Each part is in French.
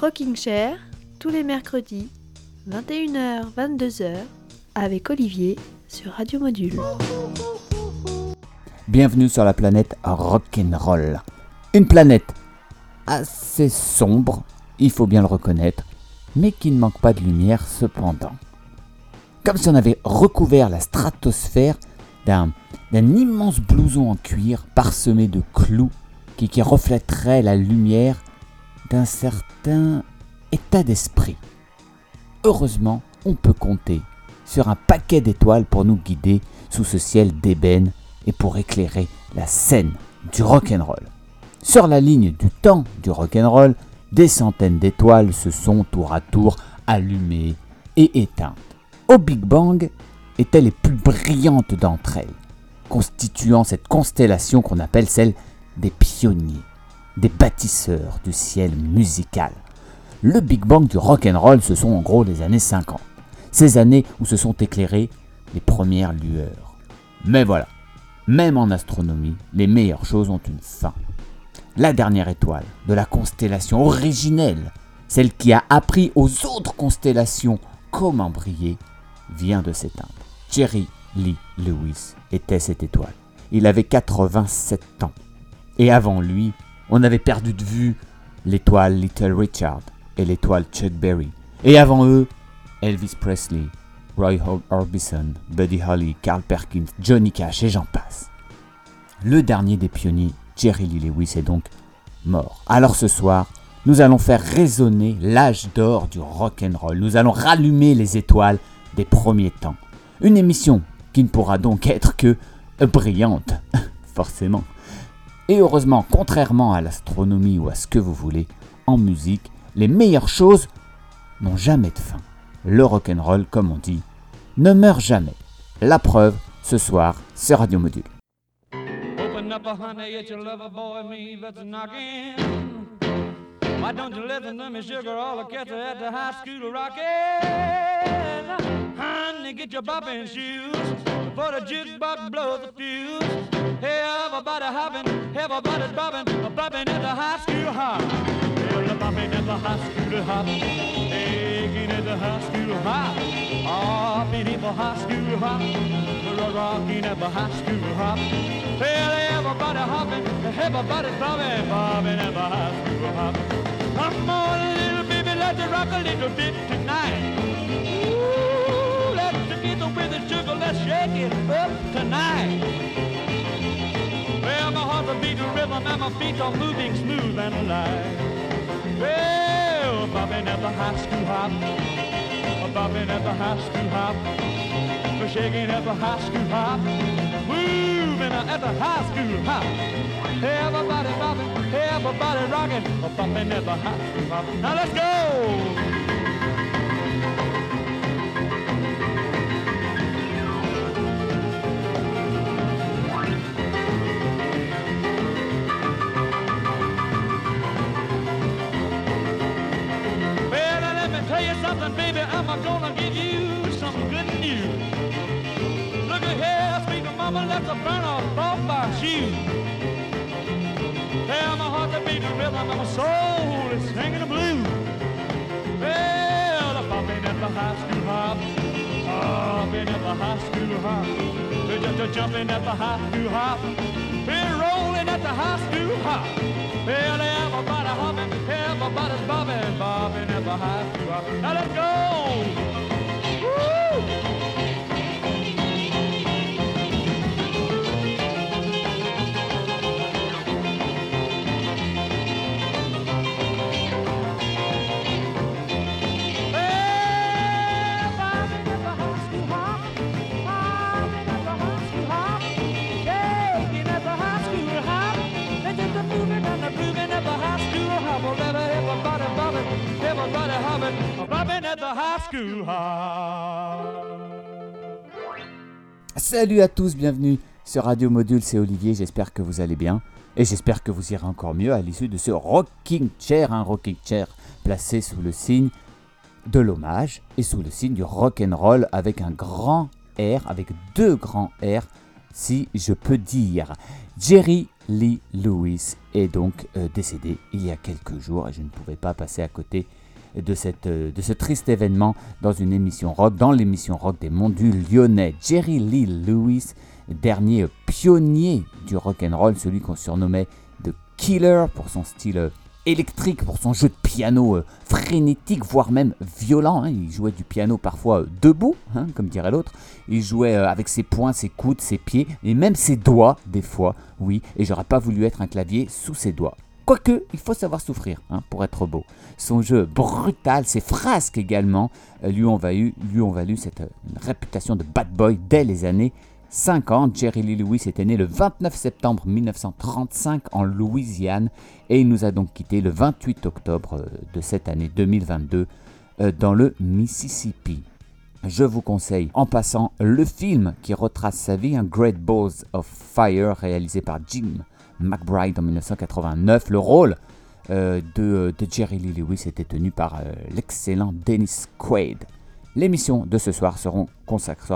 Rocking Chair, tous les mercredis, 21h, 22h, avec Olivier sur Radio Module. Bienvenue sur la planète Rock'n'Roll. Une planète assez sombre, il faut bien le reconnaître, mais qui ne manque pas de lumière cependant. Comme si on avait recouvert la stratosphère d'un immense blouson en cuir parsemé de clous qui, qui reflèterait la lumière d'un certain état d'esprit. Heureusement, on peut compter sur un paquet d'étoiles pour nous guider sous ce ciel d'ébène et pour éclairer la scène du rock'n'roll. Sur la ligne du temps du rock'n'roll, des centaines d'étoiles se sont tour à tour allumées et éteintes. Au Big Bang étaient les plus brillantes d'entre elles, constituant cette constellation qu'on appelle celle des pionniers, des bâtisseurs du ciel musical. Le Big Bang du rock'n'roll, ce sont en gros les années 50. Ces années où se sont éclairées les premières lueurs. Mais voilà, même en astronomie, les meilleures choses ont une fin. La dernière étoile de la constellation originelle, celle qui a appris aux autres constellations comment briller, vient de s'éteindre. Jerry Lee Lewis était cette étoile. Il avait 87 ans. Et avant lui, on avait perdu de vue l'étoile Little Richard et l'étoile Chuck Berry. Et avant eux, Elvis Presley, Roy Orbison, Buddy Holly, Carl Perkins, Johnny Cash et j'en passe. Le dernier des pionniers, Jerry Lee Lewis, est donc mort. Alors ce soir, nous allons faire résonner l'âge d'or du rock and roll. Nous allons rallumer les étoiles des premiers temps. Une émission qui ne pourra donc être que brillante, forcément. Et heureusement, contrairement à l'astronomie ou à ce que vous voulez, en musique, les meilleures choses n'ont jamais de fin. Le rock'n'roll, comme on dit, ne meurt jamais. La preuve, ce soir, c'est Radio Module. Honey, get your bopping shoes before the jukebox blows the fuse. Everybody hopping, everybody's bopping, bopping at the high school hop. Well, the bopping at the high school hop, taking at the high school hop, hopping at the high school hop, we're rocking at the high school hop. Well, everybody hopping, everybody's bopping, bopping at the high school hop. Come on, little baby, let's rock a little bit tonight. Let's with the sugar, let's shake it up tonight. Well, my heart's a beating rhythm and my feet are moving smooth and alive. Well, bobbing at the high school hop, bobbing at the high school hop, we're shaking at the high school hop, moving at the high school hop. Everybody bobbing, everybody rocking, bobbing at the high school hop. Now let's go! Tell you something, baby. I'm gonna give you some good news. Look at here, sweet mama, let's burn off off my shoes. Well, my heart's a beating rhythm and my soul is singing the blues. Well, I'm bopping at the high school hop, hopping at the high school hop, jumping at the high school hop, at the high school hop. Well, everybody hopping, everybody's bobbing, bobbing at the high school hop. Now let's go! Woo! Salut à tous, bienvenue sur Radio Module, c'est Olivier, j'espère que vous allez bien. Et j'espère que vous irez encore mieux à l'issue de ce rocking chair, un rocking chair placé sous le signe de l'hommage et sous le signe du rock and roll avec un grand R, avec deux grands R, si je peux dire. Jerry Lee Lewis est donc euh, décédé il y a quelques jours et je ne pouvais pas passer à côté de, cette, euh, de ce triste événement dans une émission rock, dans l'émission rock des Monts Lyonnais. Jerry Lee Lewis, dernier pionnier du rock and roll, celui qu'on surnommait The Killer pour son style euh, électrique pour son jeu de piano euh, frénétique, voire même violent. Hein. Il jouait du piano parfois debout, hein, comme dirait l'autre. Il jouait avec ses poings, ses coudes, ses pieds et même ses doigts, des fois, oui. Et j'aurais pas voulu être un clavier sous ses doigts. Quoique, il faut savoir souffrir hein, pour être beau. Son jeu brutal, ses frasques également, lui ont valu, lui ont valu cette réputation de bad boy dès les années 50, Jerry Lee Lewis était né le 29 septembre 1935 en Louisiane et il nous a donc quitté le 28 octobre euh, de cette année 2022 euh, dans le Mississippi. Je vous conseille en passant le film qui retrace sa vie, un Great Balls of Fire réalisé par Jim McBride en 1989. Le rôle euh, de, Jerry Lee Lewis était tenu par l'excellent Dennis Quaid. L'émission de ce soir sera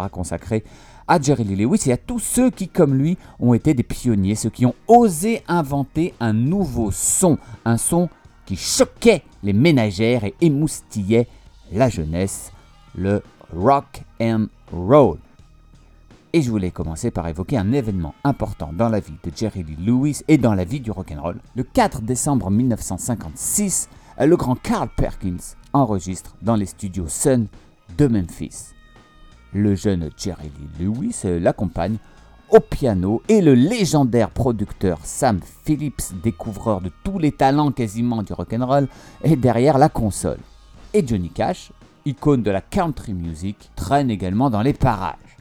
consacrée à Jerry Lee Lewis et à tous ceux qui, comme lui, ont été des pionniers, ceux qui ont osé inventer un nouveau son, un son qui choquait les ménagères et émoustillait la jeunesse, le rock and roll. Et je voulais commencer par évoquer un événement important dans la vie de Jerry Lee Lewis et dans la vie du rock and roll. Le 4 décembre 1956, le grand Carl Perkins enregistre dans les studios Sun de Memphis. Le jeune Jerry Lee Lewis l'accompagne au piano et le légendaire producteur Sam Phillips, découvreur de tous les talents quasiment du rock'n'roll, est derrière la console. Et Johnny Cash, icône de la country music, traîne également dans les parages.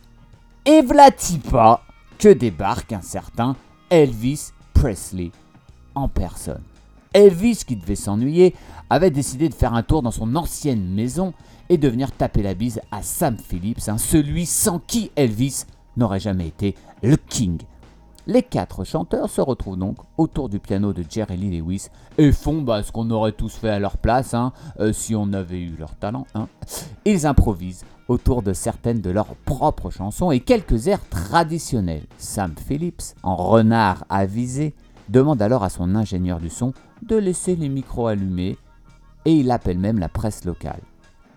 Et vlati pas que débarque un certain Elvis Presley en personne. Elvis, qui devait s'ennuyer, avait décidé de faire un tour dans son ancienne maison et de venir taper la bise à Sam Phillips, hein, celui sans qui Elvis n'aurait jamais été le king. Les quatre chanteurs se retrouvent donc autour du piano de Jerry Lee Lewis et font bah, ce qu'on aurait tous fait à leur place hein, euh, si on avait eu leur talent. Hein. Ils improvisent autour de certaines de leurs propres chansons et quelques airs traditionnels. Sam Phillips, en renard avisé, demande alors à son ingénieur du son de laisser les micros allumés et il appelle même la presse locale.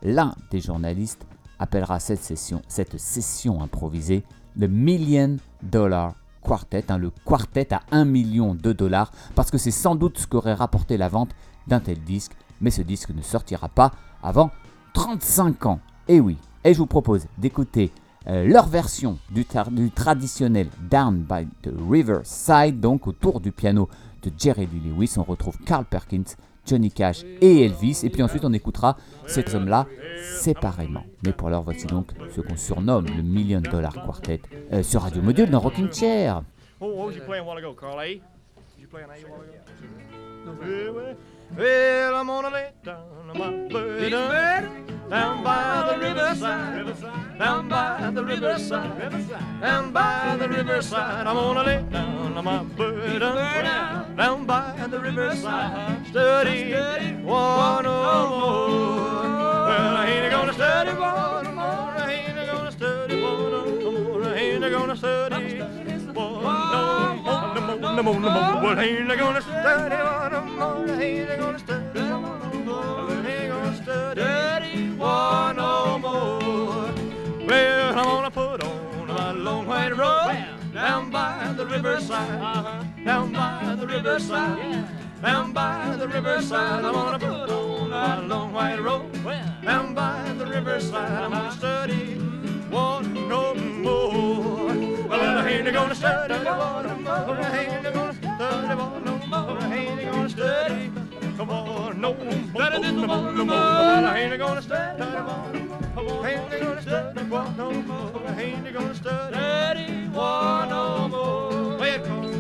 L'un des journalistes appellera cette session, cette session improvisée le Million Dollar Quartet, hein, le quartet à 1 million de dollars, parce que c'est sans doute ce qu'aurait rapporté la vente d'un tel disque, mais ce disque ne sortira pas avant 35 ans. Et oui, et je vous propose d'écouter euh, leur version du, du, traditionnel Down by the Riverside, donc autour du piano de Jerry Lee Lewis, on retrouve Carl Perkins Johnny Cash et Elvis. Et puis ensuite, on écoutera ces hommes-là séparément. Mais pour l'heure, voici donc ce qu'on surnomme le Million Dollar Quartet euh, sur Radio Module dans Rocking Chair. Oh, Well, I'm gonna lay down my bed down by the riverside, down by the riverside, down by the riverside. I'm gonna lay down my bed down by the riverside, study one no more. Well, I ain't gonna study one more. I ain't gonna study one no more. I ain't gonna study no no more, no more. Well, ain't I gonna study no more? Ain't I gonna study no more? Ain't gonna study one no more. Well, I'm gonna put on my long white robe down by the riverside, down by the riverside. Down by the riverside, I'm gonna put on my long white robe. Down by the riverside, I'm gonna study one no more. I ain't gonna study no more. I ain't gonna study no more. I ain't gonna study come on no more. No more. I ain't gonna study more. I ain't gonna study no more. I ain't gonna study no more.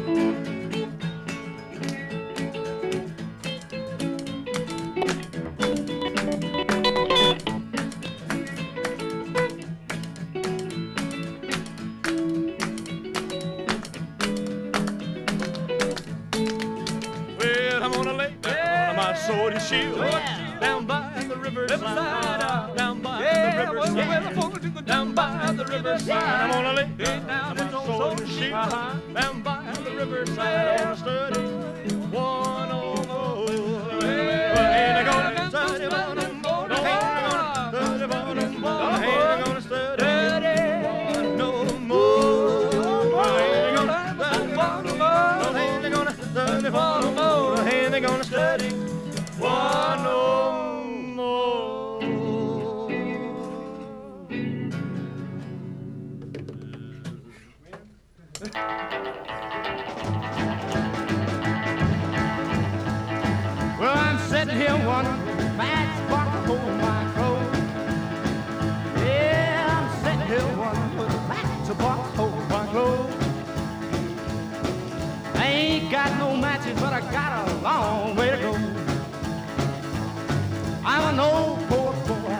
shield, yeah. down by the riverside, riverside. down by the riverside, well, well, well, the down by the riverside. Yeah. I'm gonna lay down, down in the old sheep, down by the riverside, on a sturdy but I got a long way to go. I'm an old poor boy,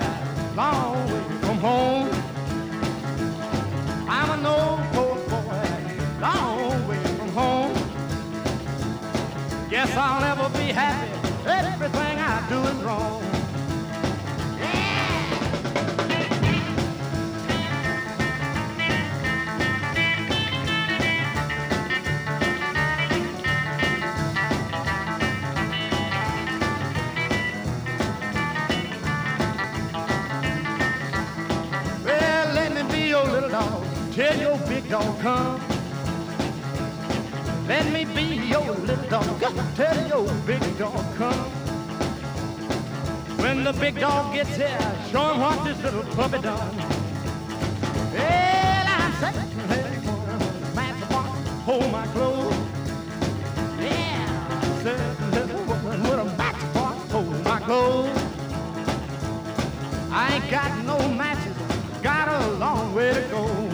long way from home. I'm an old poor boy, long way from home. Guess I'll never be happy. Everything I do is wrong. Come. Let me be your little dog. Tell your big dog come. When the big dog gets here, show him what this little puppy done. Well, I'm sitting here, match box, hold my clothes. Yeah, I'm sitting with a matchbox, hold my clothes. I ain't got no matches, got a long way to go.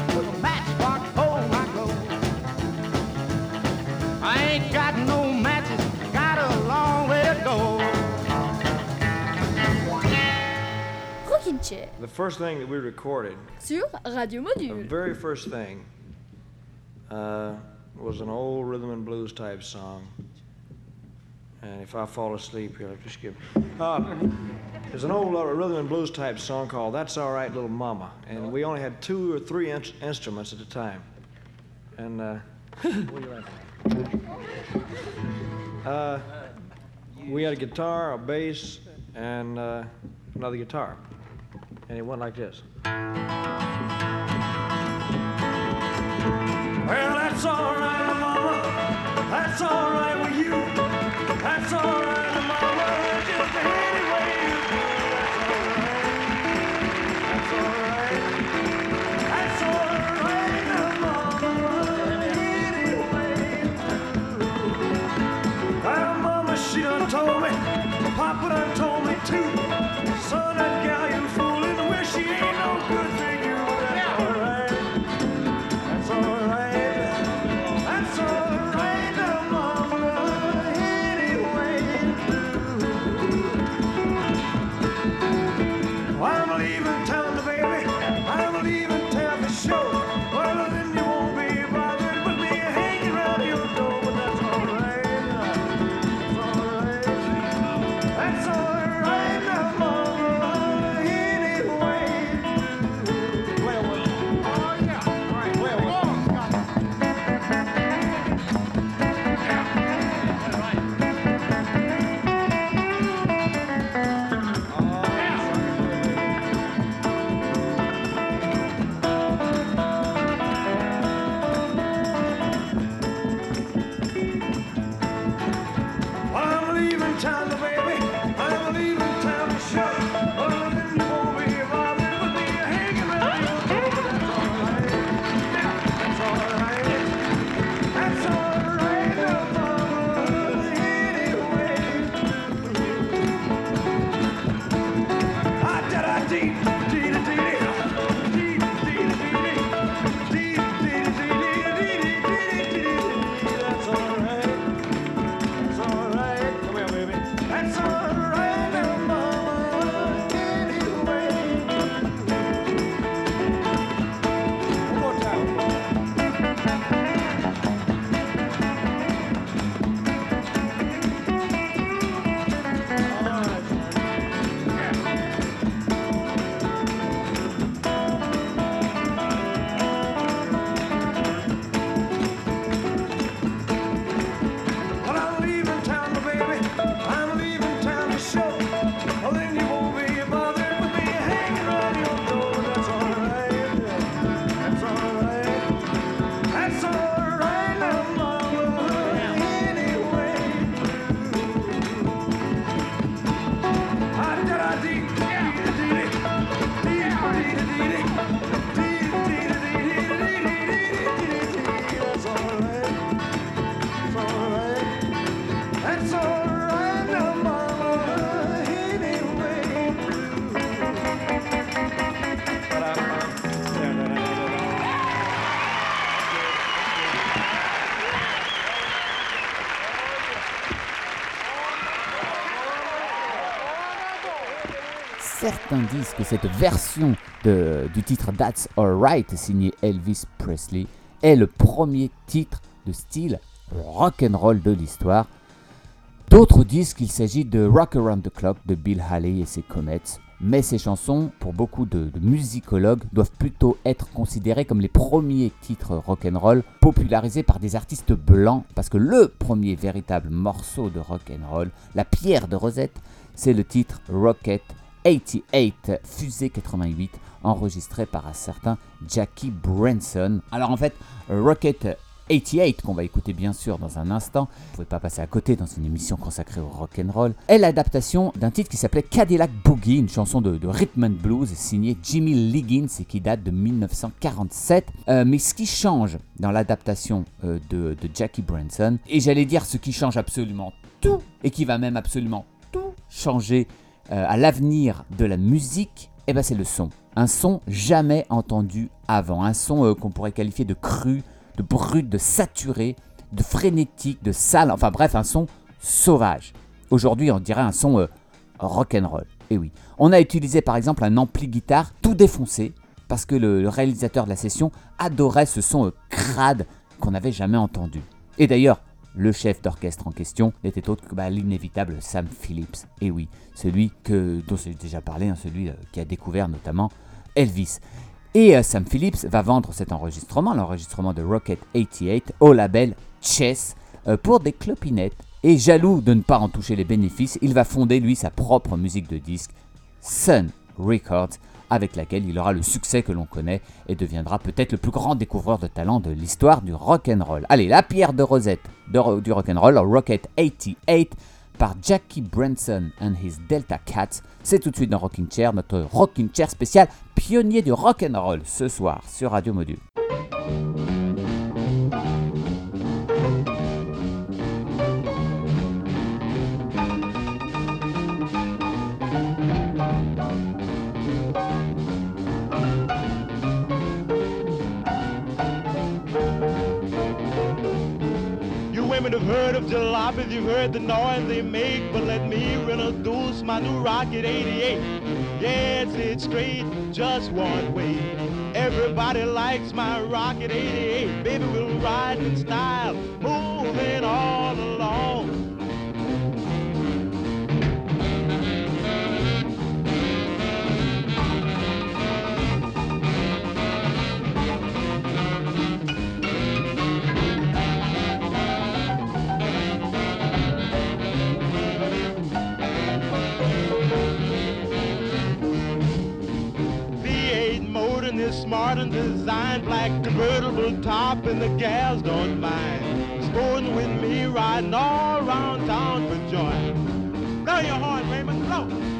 The first thing that we recorded, sur Radio the Module. very first thing, uh, was an old rhythm and blues type song. And if I fall asleep here, just give. Uh, there's an old uh, rhythm and blues type song called "That's All Right, Little Mama," and we only had two or three in- instruments at the time. And uh, what are you laughing uh, we had a guitar, a bass, and uh, another guitar, and it went like this. Well, that's all right, mama. That's all right with you. That's all right, mama. Just any way you do. That's all right. That's all right. That's all right, mama. Any way you do. Well, mama, she done told me. Papa done told me too. Disent que cette version du titre That's Alright, signé Elvis Presley, est le premier titre de style rock'n'roll de l'histoire. D'autres disent qu'il s'agit de Rock Around the Clock de Bill Haley et ses Comets, mais ces chansons, pour beaucoup de, de musicologues, doivent plutôt être considérées comme les premiers titres rock'n'roll popularisés par des artistes blancs, parce que le premier véritable morceau de rock'n'roll, la pierre de Rosette, c'est le titre Rocket 88, Fusée 88, enregistré par un certain Jackie Branson. Alors en fait, Rocket 88, qu'on va écouter bien sûr dans un instant, vous ne pouvez pas passer à côté dans une émission consacrée au rock'n'roll, est l'adaptation d'un titre qui s'appelait Cadillac Boogie, une chanson de, de rhythm and blues signée Jimmy Liggins et qui date de 1947. Euh, mais ce qui change dans l'adaptation euh, de, de Jackie Branson, et j'allais dire ce qui change absolument tout, et qui va même absolument tout changer euh, à l'avenir de la musique, eh ben c'est le son. Un son jamais entendu avant, un son euh, qu'on pourrait qualifier de cru, de brut, de saturé, de frénétique, de sale, enfin bref, un son sauvage. Aujourd'hui, on dirait un son euh, rock'n'roll. Et oui, on a utilisé par exemple un ampli guitare tout défoncé parce que le, réalisateur de la session adorait ce son crade qu'on n'avait jamais entendu. Et d'ailleurs, le chef d'orchestre en question n'était autre que bah, l'inévitable Sam Phillips. Et oui, celui que, dont j'ai déjà parlé, hein, celui euh, qui a découvert notamment Elvis. Et euh, Sam Phillips va vendre cet enregistrement, l'enregistrement de Rocket 88, au label Chess euh, pour des clopinettes. Et jaloux de ne pas en toucher les bénéfices, il va fonder lui sa propre musique de disque, Sun Records, avec laquelle il aura le succès que l'on connaît et deviendra peut-être le plus grand découvreur de talent de l'histoire du rock'n'roll. Allez, la pierre de Rosette du rock'n'roll, Rocket 88, par Jackie Branson and his Delta Cats. C'est tout de suite dans Rocking Chair, notre Rocking Chair spécial pionnier du rock'n'roll ce soir sur Radio Module. Heard of jalopies, you've heard the noise they make, but let me introduce my new Rocket 88. Yeah, it's it straight, just one way. Everybody likes my Rocket 88. Baby, we'll ride in style, moving all along. Smart and designed, black convertible top and the gals don't mind. Sporting with me, riding all around town for joy. Blow your horn, Raymond, blow.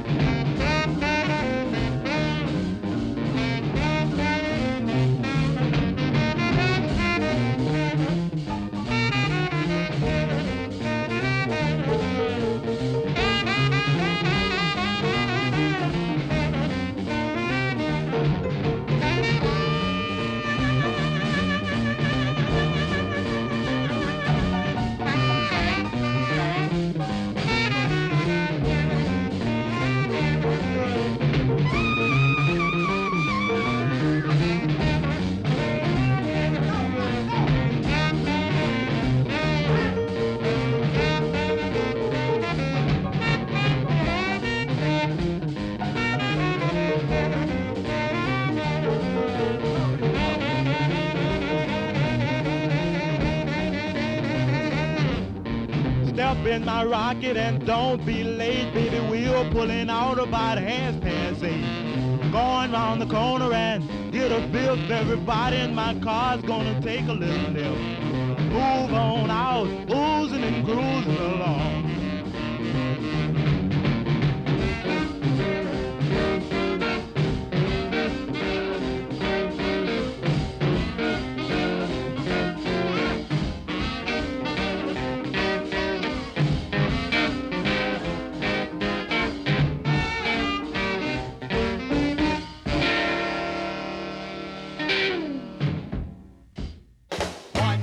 In my rocket and don't be late, baby. We're pulling out about half past eight. Going round the corner and get a fifth. Everybody in my car's gonna take a little nip. Move on out, oozing and cruising along.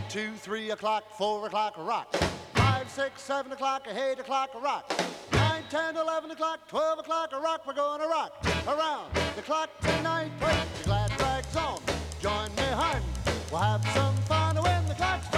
Two, three o'clock, four o'clock, rock. Five, six, seven o'clock, eight o'clock, rock. Nine, 10, 11 o'clock, 12 o'clock, rock, we're gonna rock around the clock tonight. Put your glad rags on, join me, hun. We'll have some fun when the clock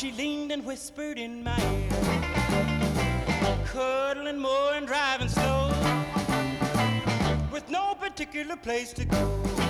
she leaned and whispered in my ear, cuddling more and driving slow, with no particular place to go.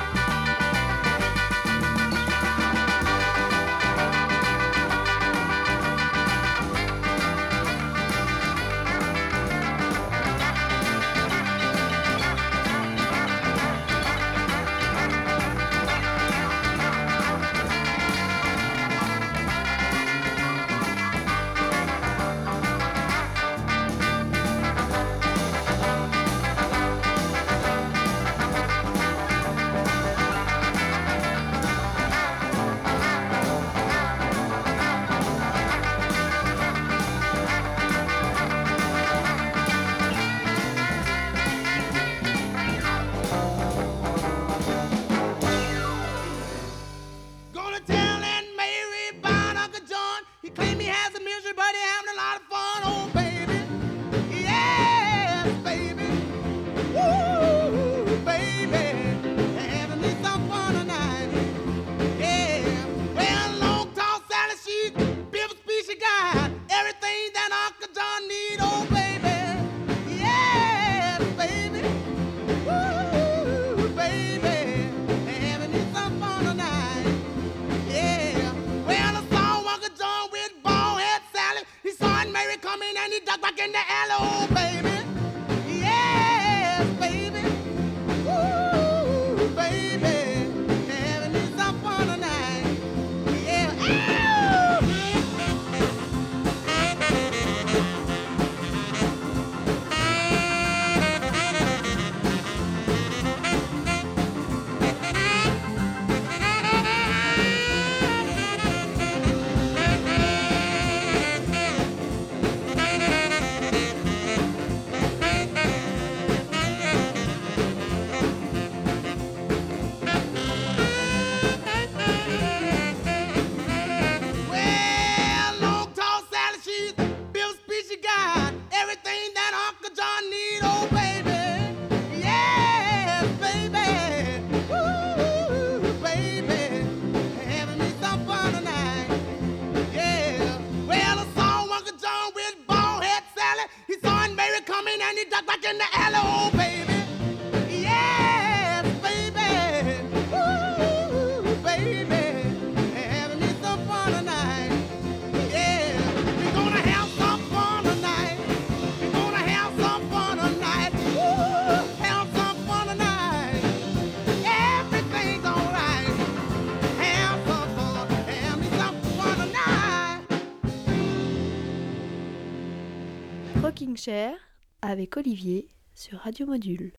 Chair avec Olivier sur Radio Module.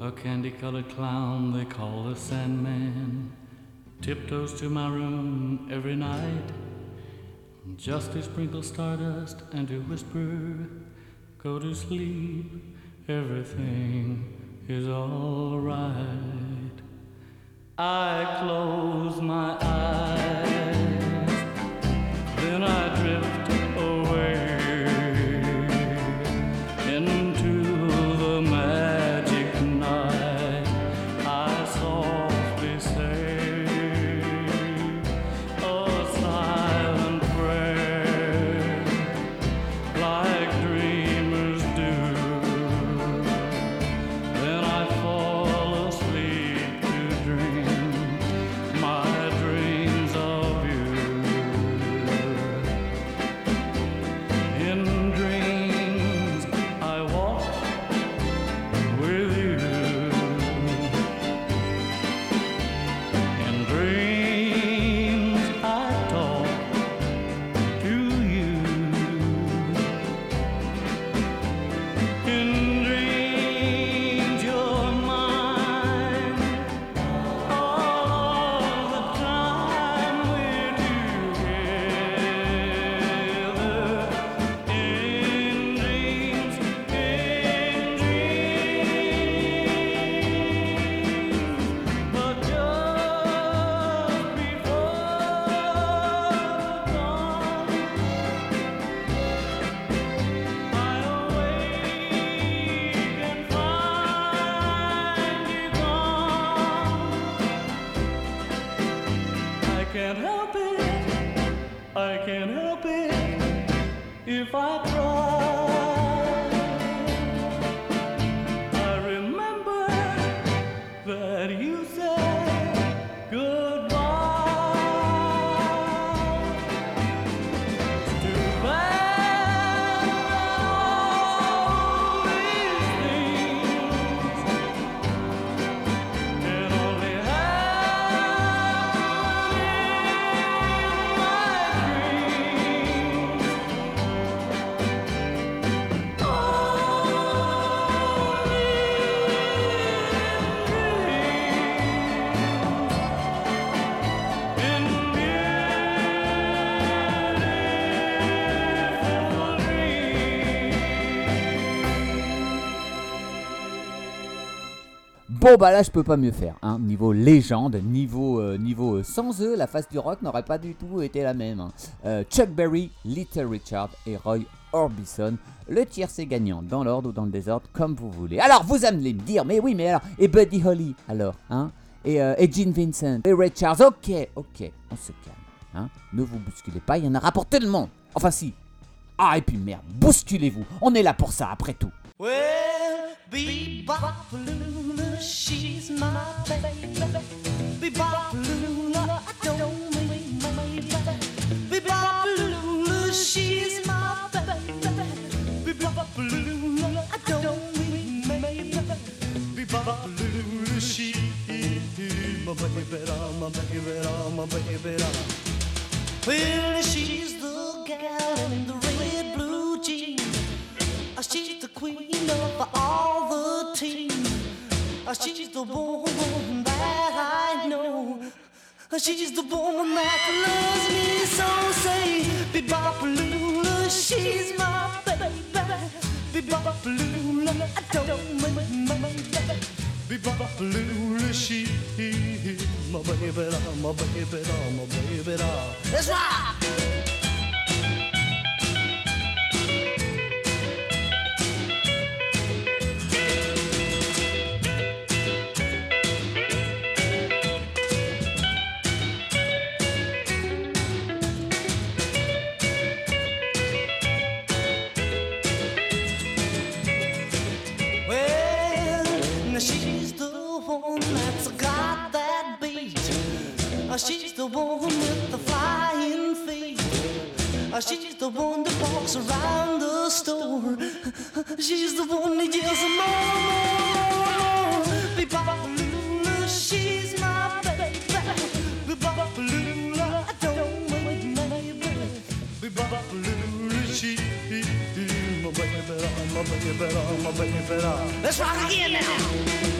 A candy colored clown they call the Sandman tiptoes to my room every night just to sprinkle stardust and to whisper, Go to sleep, everything is alright. I close my eyes, Bon bah là je peux pas mieux faire, hein. niveau légende, niveau, euh, niveau euh, sans eux, la face du rock n'aurait pas du tout été la même. hein. Euh, Chuck Berry, Little Richard et Roy Orbison, le tiercé gagnant dans l'ordre ou dans le désordre comme vous voulez. Alors vous allez me dire, mais oui mais alors, et Buddy Holly alors, hein? Et, et Gene Vincent, et Ray Charles, ok, ok, on se calme, hein, ne vous bousculez pas, il y en aura pour tout le monde. Enfin si. Ah et puis merde, bousculez-vous, on est là pour ça après tout. Well, Bebop Luna, she's my baby. Bebop Luna, I don't mean my baby. Bebop Luna, she's my baby. Bebop Luna, I don't mean my baby. Bebop Luna, she is my baby, my baby, my baby. Well, she's the gal in the red blue. She's the queen of all the team. Uh, She's the woman that I know. Uh, She's the woman that loves me so. Say, Bebopalula, she's my baby. Bebopalula, I don't mind my baby. Bebopalula, she my baby, my baby, my baby. doll. Let's the one that walks around the store. She's the one that yells more, more, more. Bebopalula, she's my baby. Bebopalula, I don't my baby. Bebopalula, she my baby, my baby, my baby. Let's rock again now.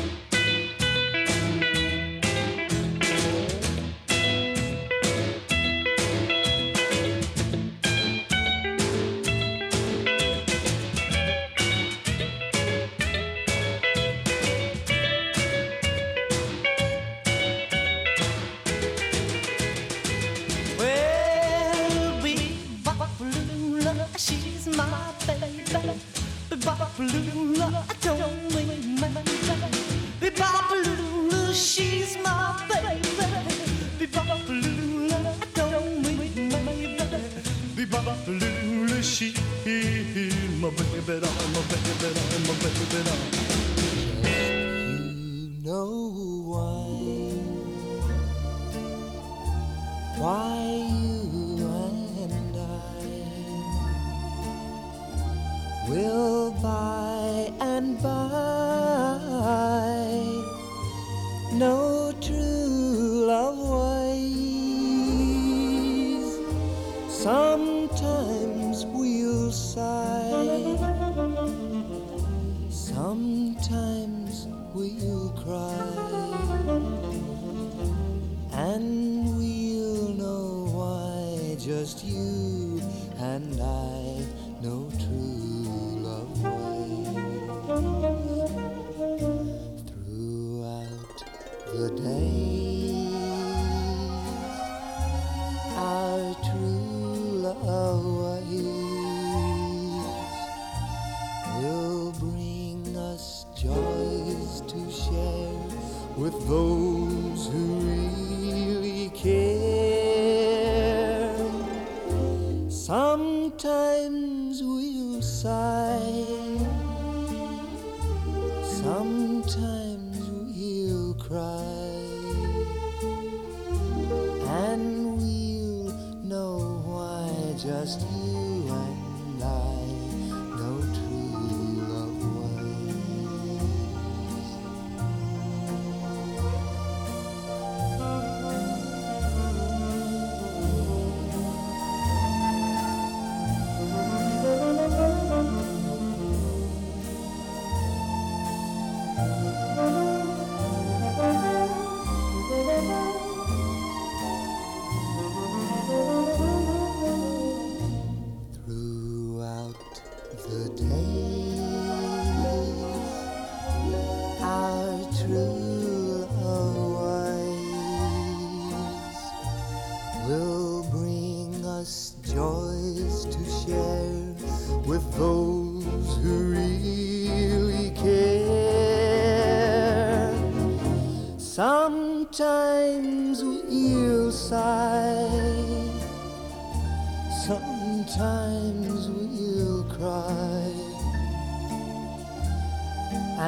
Just you and I know true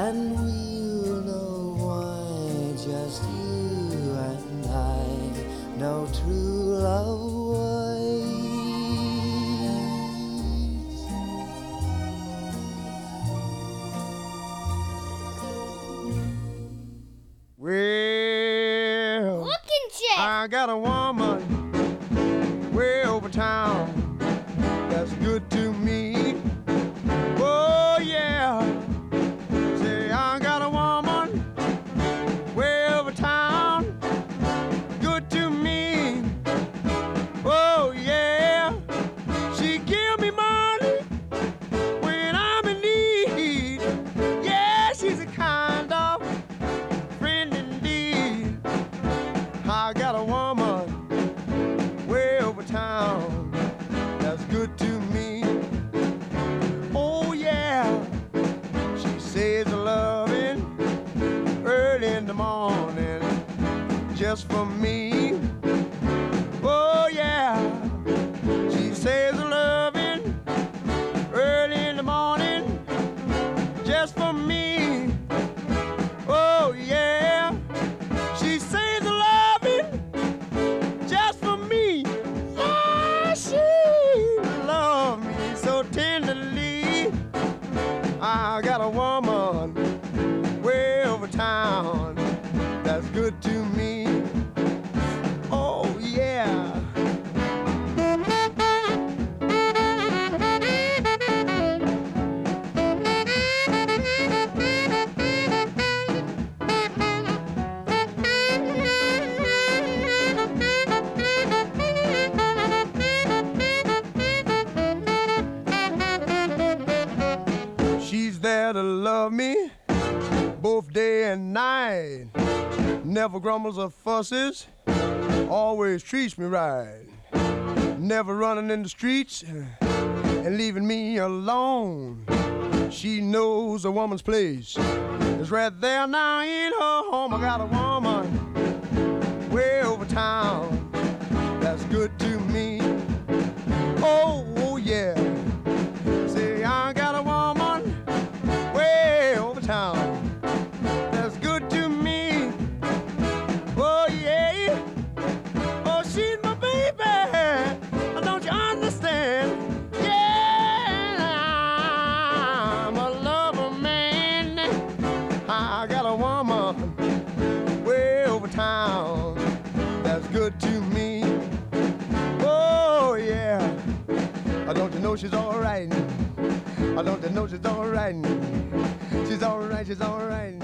and we'll know why just you and I know true love to love me both day and night. Never grumbles or fusses, always treats me right. Never running in the streets uh, and leaving me alone. She knows a woman's place is right there now in her home. I got a woman way over town that's good to me. Oh, I don't know she's alright. She's alright, she's alright.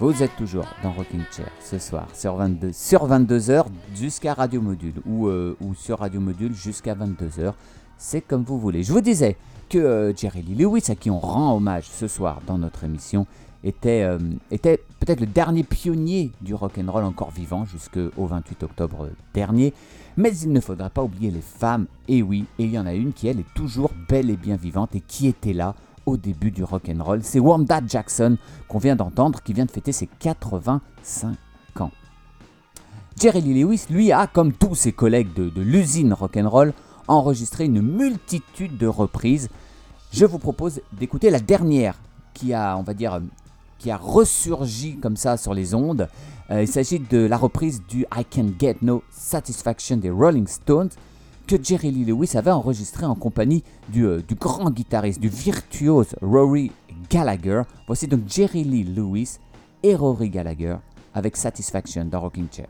Vous êtes toujours dans Rocking Chair ce soir sur 22h jusqu'à Radio Module euh, ou, sur Radio Module jusqu'à 22h. C'est comme vous voulez. Je vous disais que euh, Jerry Lee Lewis, à qui on rend hommage ce soir dans notre émission, était, euh, était peut-être le dernier pionnier du rock'n'roll encore vivant jusqu'au 28 octobre dernier. Mais il ne faudra pas oublier les femmes, et oui, il y en a une qui elle est toujours belle et bien vivante et qui était là au début du rock and roll. C'est Wanda Jackson qu'on vient d'entendre, qui vient de fêter ses 85 ans. Jerry Lee Lewis, lui, a, comme tous ses collègues de, de l'usine rock'n'roll, enregistré une multitude de reprises. Je vous propose d'écouter la dernière qui a, on va dire, qui a ressurgi comme ça sur les ondes. Euh, il s'agit de la reprise du I Can Get No Satisfaction des Rolling Stones que Jerry Lee Lewis avait enregistré en compagnie du, euh, du grand guitariste, du virtuose Rory Gallagher. Voici donc Jerry Lee Lewis et Rory Gallagher avec Satisfaction dans Rocking Chair.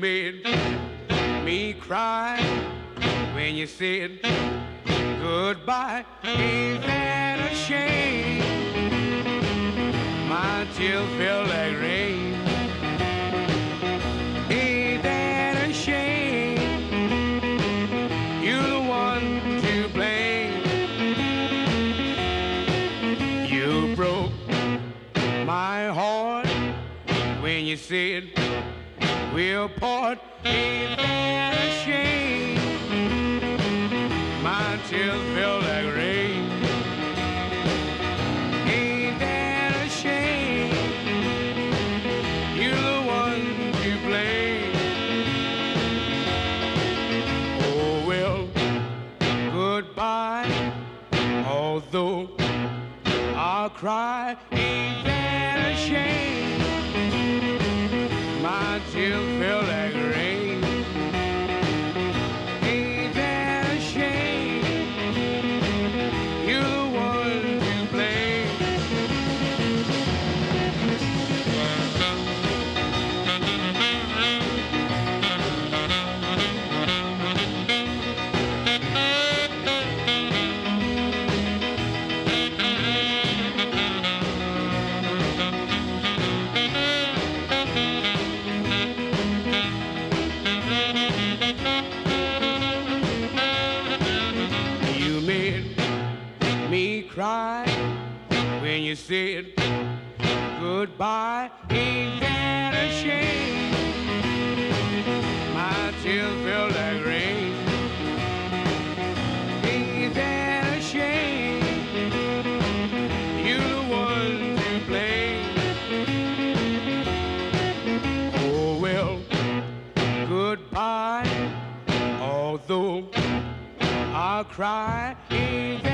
Made me cry when you said goodbye. cry. Goodbye, ain't that a shame? My tears feel like rain. Ain't that a shame? You're the one to blame. Oh well, goodbye. Although I cry, ain't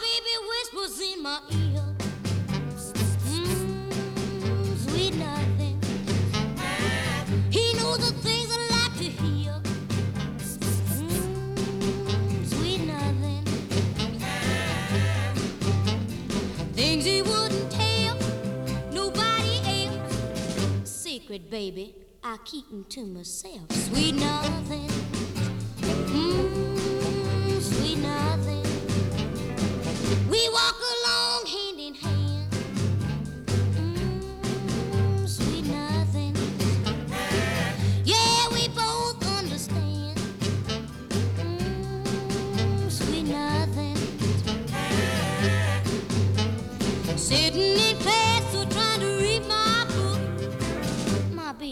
secret, baby, I keep them to myself. Sweet nothing. Mmm, sweet nothing. We walk alone.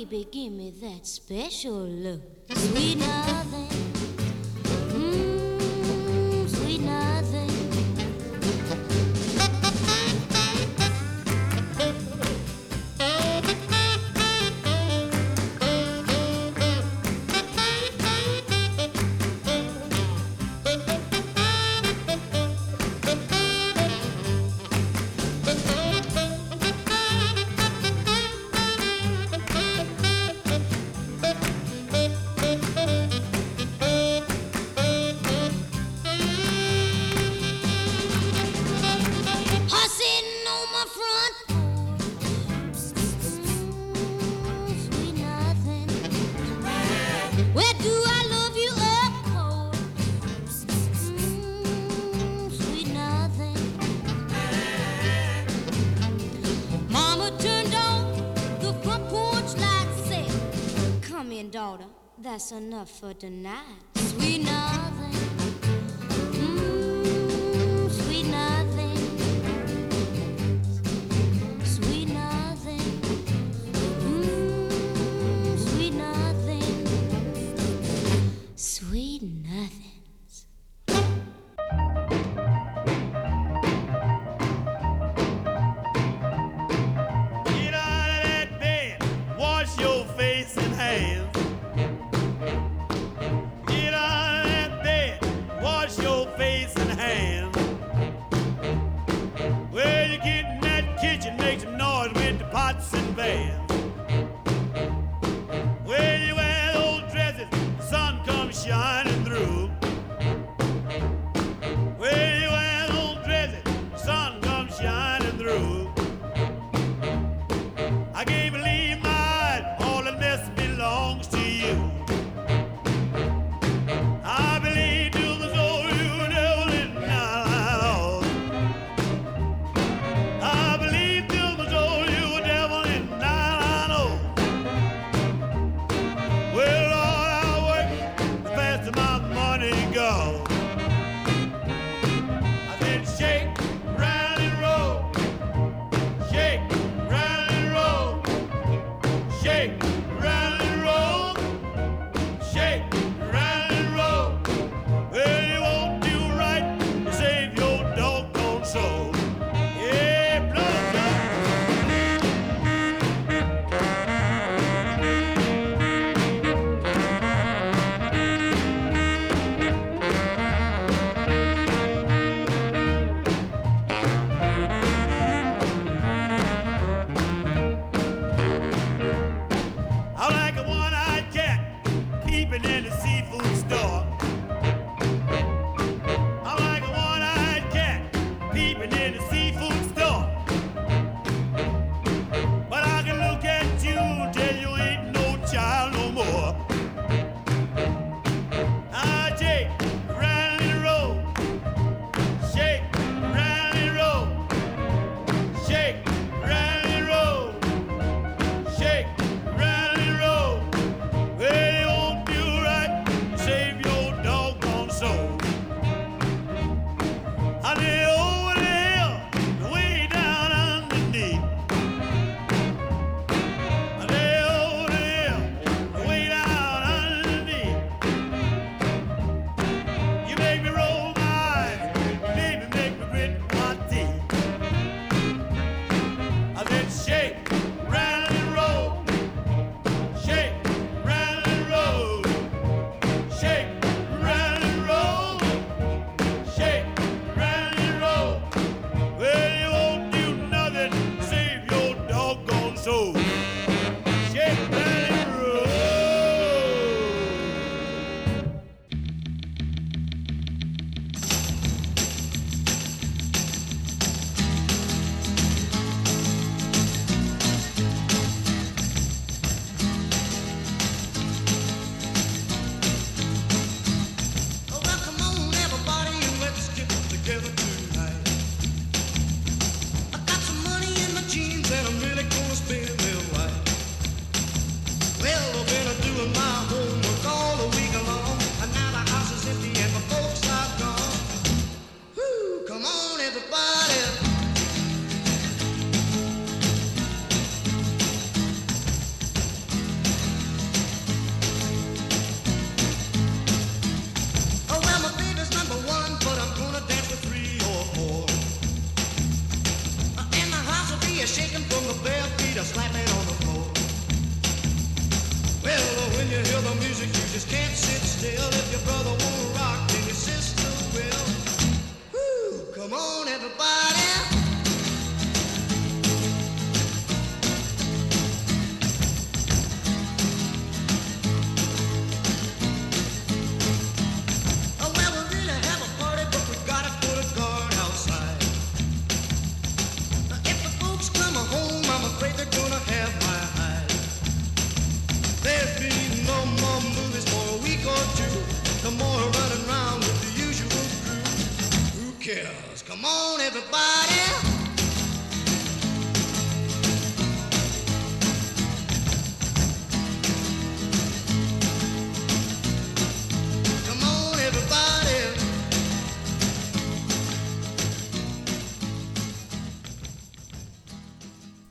baby, give me that special look. Sweet nothing. that's enough for tonight.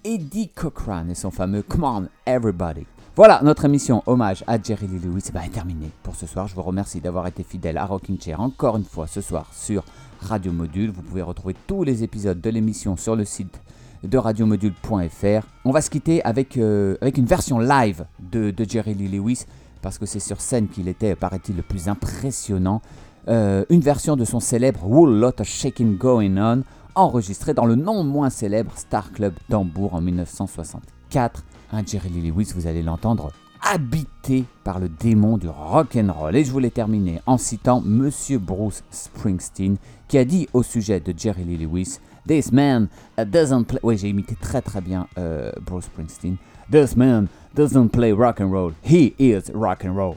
Eddie Cochran et son fameux Come on Everybody. Voilà, notre émission hommage à Jerry Lee Lewis est terminée pour ce soir. Je vous remercie d'avoir été fidèle à Rocking Chair encore une fois ce soir sur Radio Module. Vous pouvez retrouver tous les épisodes de l'émission sur le site de radiomodule.fr. On va se quitter avec, euh, une version live de, Jerry Lee Lewis parce que c'est sur scène qu'il était, paraît-il, le plus impressionnant. Euh, une version de son célèbre Whole Lot of Shaking Going On, enregistrée dans le non moins célèbre Star Club d'Hambourg en 1964. Un Jerry Lee Lewis, vous allez l'entendre, habité par le démon du rock and roll. Et je voulais terminer en citant Monsieur Bruce Springsteen, qui a dit au sujet de Jerry Lee Lewis, This man uh, doesn't play. Oui, j'ai imité très très bien euh, Bruce Springsteen. This man doesn't play rock and roll. He is rock and roll.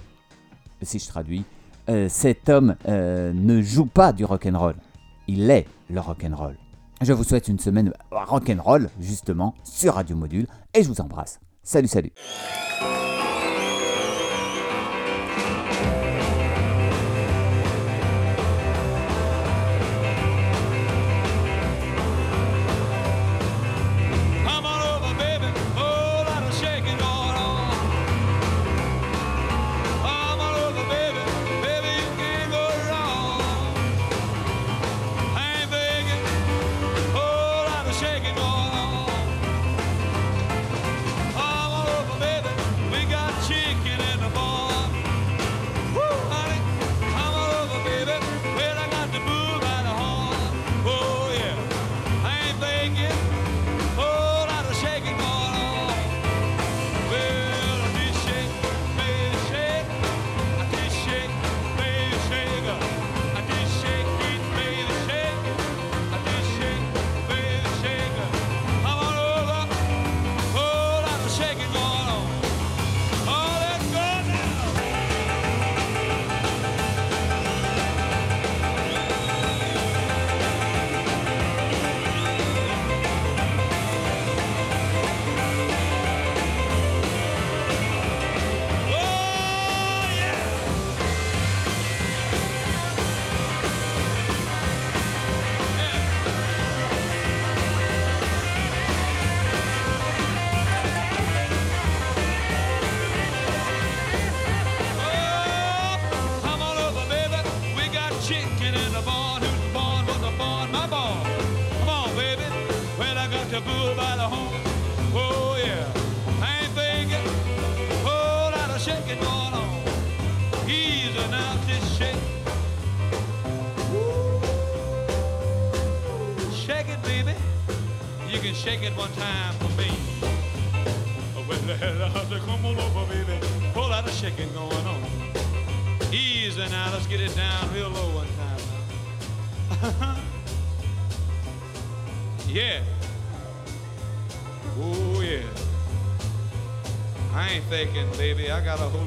Si je traduis, euh, cet homme euh, ne joue pas du rock and roll. Il est le rock and roll. Je vous souhaite une semaine rock and roll justement sur Radio Module et je vous embrasse. Salut salut.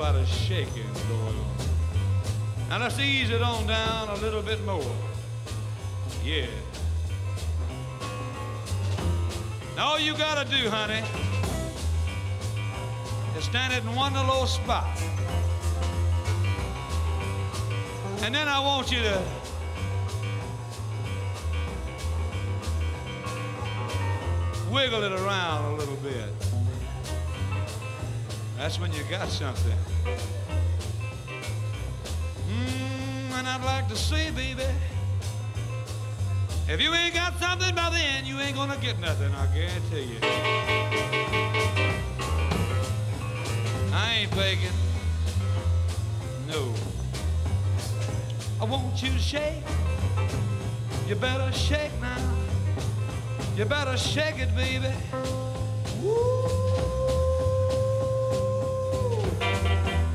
Lot of shaking going on. Now let's ease it on down a little bit more. Yeah. Now all you gotta do, honey, is stand it in one little spot. And then I want you to wiggle it around a little bit. That's when you got something. Mm, and I'd like to say, baby, if you ain't got something by then, you ain't gonna get nothing, I guarantee you. I ain't begging. No. I want you to shake. You better shake now. You better shake it, baby.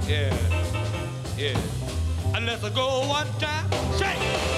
Yeah, yeah. And let's go one time. Shake.